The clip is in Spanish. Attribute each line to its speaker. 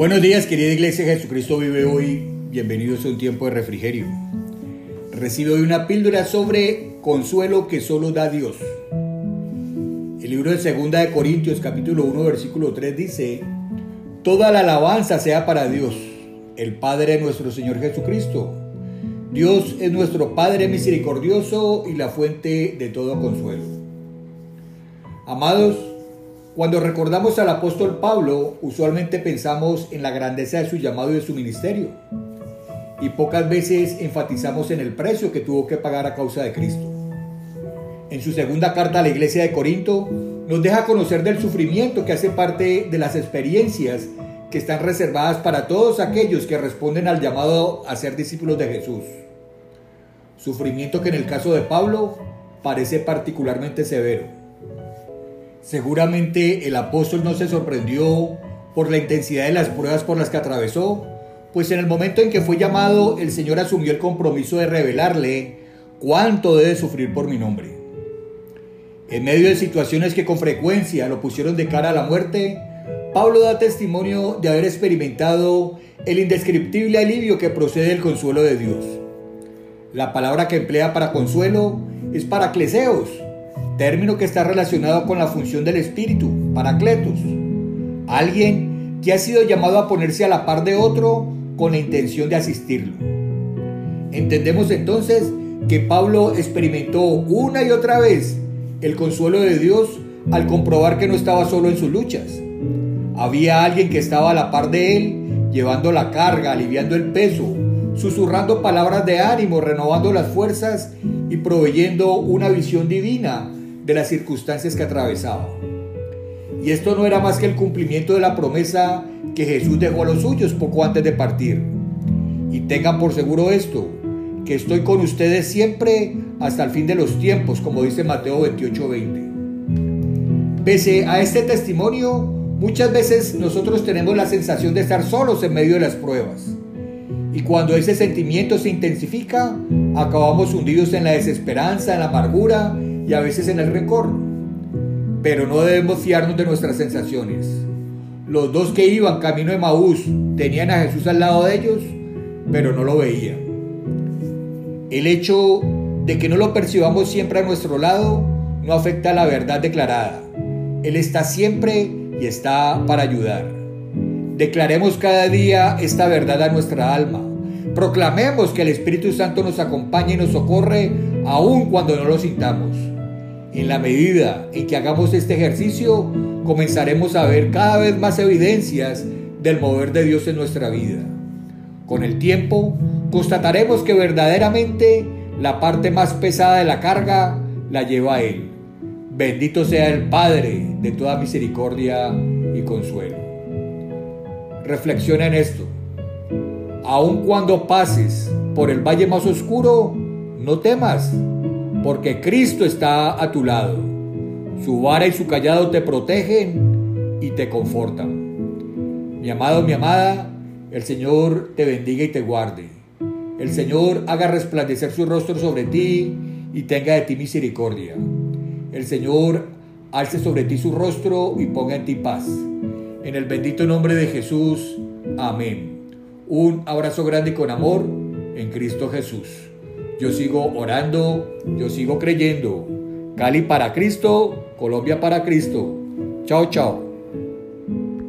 Speaker 1: Buenos días, querida iglesia, Jesucristo vive hoy. Bienvenidos a un tiempo de refrigerio. Recibe hoy una píldora sobre consuelo que solo da Dios. El libro de Segunda de Corintios, capítulo 1, versículo 3 dice: Toda la alabanza sea para Dios, el Padre de nuestro Señor Jesucristo. Dios es nuestro Padre misericordioso y la fuente de todo consuelo. Amados, cuando recordamos al apóstol Pablo, usualmente pensamos en la grandeza de su llamado y de su ministerio. Y pocas veces enfatizamos en el precio que tuvo que pagar a causa de Cristo. En su segunda carta a la iglesia de Corinto, nos deja conocer del sufrimiento que hace parte de las experiencias que están reservadas para todos aquellos que responden al llamado a ser discípulos de Jesús. Sufrimiento que en el caso de Pablo parece particularmente severo Seguramente el apóstol no se sorprendió por la intensidad de las pruebas por las que atravesó, pues en el momento en que fue llamado, el Señor asumió el compromiso de revelarle cuánto debe sufrir por mi nombre. En medio de situaciones que con frecuencia lo pusieron de cara a la muerte, Pablo da testimonio de haber experimentado el indescriptible alivio que procede del consuelo de Dios. La palabra que emplea para consuelo es paracleseos, término que está relacionado con la función del espíritu, paracletos, alguien que ha sido llamado a ponerse a la par de otro con la intención de asistirlo. Entendemos entonces que Pablo experimentó una y otra vez el consuelo de Dios al comprobar que no estaba solo en sus luchas. Había alguien que estaba a la par de él, llevando la carga, aliviando el peso, susurrando palabras de ánimo, renovando las fuerzas y proveyendo una visión divina de las circunstancias que atravesaba. Y esto no era más que el cumplimiento de la promesa que Jesús dejó a los suyos poco antes de partir. Y tengan por seguro esto, que estoy con ustedes siempre hasta el fin de los tiempos, como dice Mateo 28:20. Pese a este testimonio, muchas veces nosotros tenemos la sensación de estar solos en medio de las pruebas. Y cuando ese sentimiento se intensifica, acabamos hundidos en la desesperanza, en la amargura y a veces en el rencor. Pero no debemos fiarnos de nuestras sensaciones. Los dos que iban camino de Maús tenían a Jesús al lado de ellos, pero no lo veían. El hecho de que no lo percibamos siempre a nuestro lado no afecta a la verdad declarada. Él está siempre y está para ayudar. Declaremos cada día esta verdad a nuestra alma. Proclamemos que el Espíritu Santo nos acompaña y nos socorre aun cuando no lo sintamos. En la medida en que hagamos este ejercicio, comenzaremos a ver cada vez más evidencias del mover de Dios en nuestra vida. Con el tiempo, constataremos que verdaderamente la parte más pesada de la carga la lleva Él. Bendito sea el Padre de toda misericordia y consuelo. Reflexiona en esto. Aun cuando pases por el valle más oscuro, no temas porque Cristo está a tu lado. Su vara y su callado te protegen y te confortan. Mi amado, mi amada, el Señor te bendiga y te guarde. El Señor haga resplandecer su rostro sobre ti y tenga de ti misericordia. El Señor alce sobre ti su rostro y ponga en ti paz. En el bendito nombre de Jesús. Amén. Un abrazo grande y con amor en Cristo Jesús. Yo sigo orando, yo sigo creyendo. Cali para Cristo, Colombia para Cristo. Chao, chao.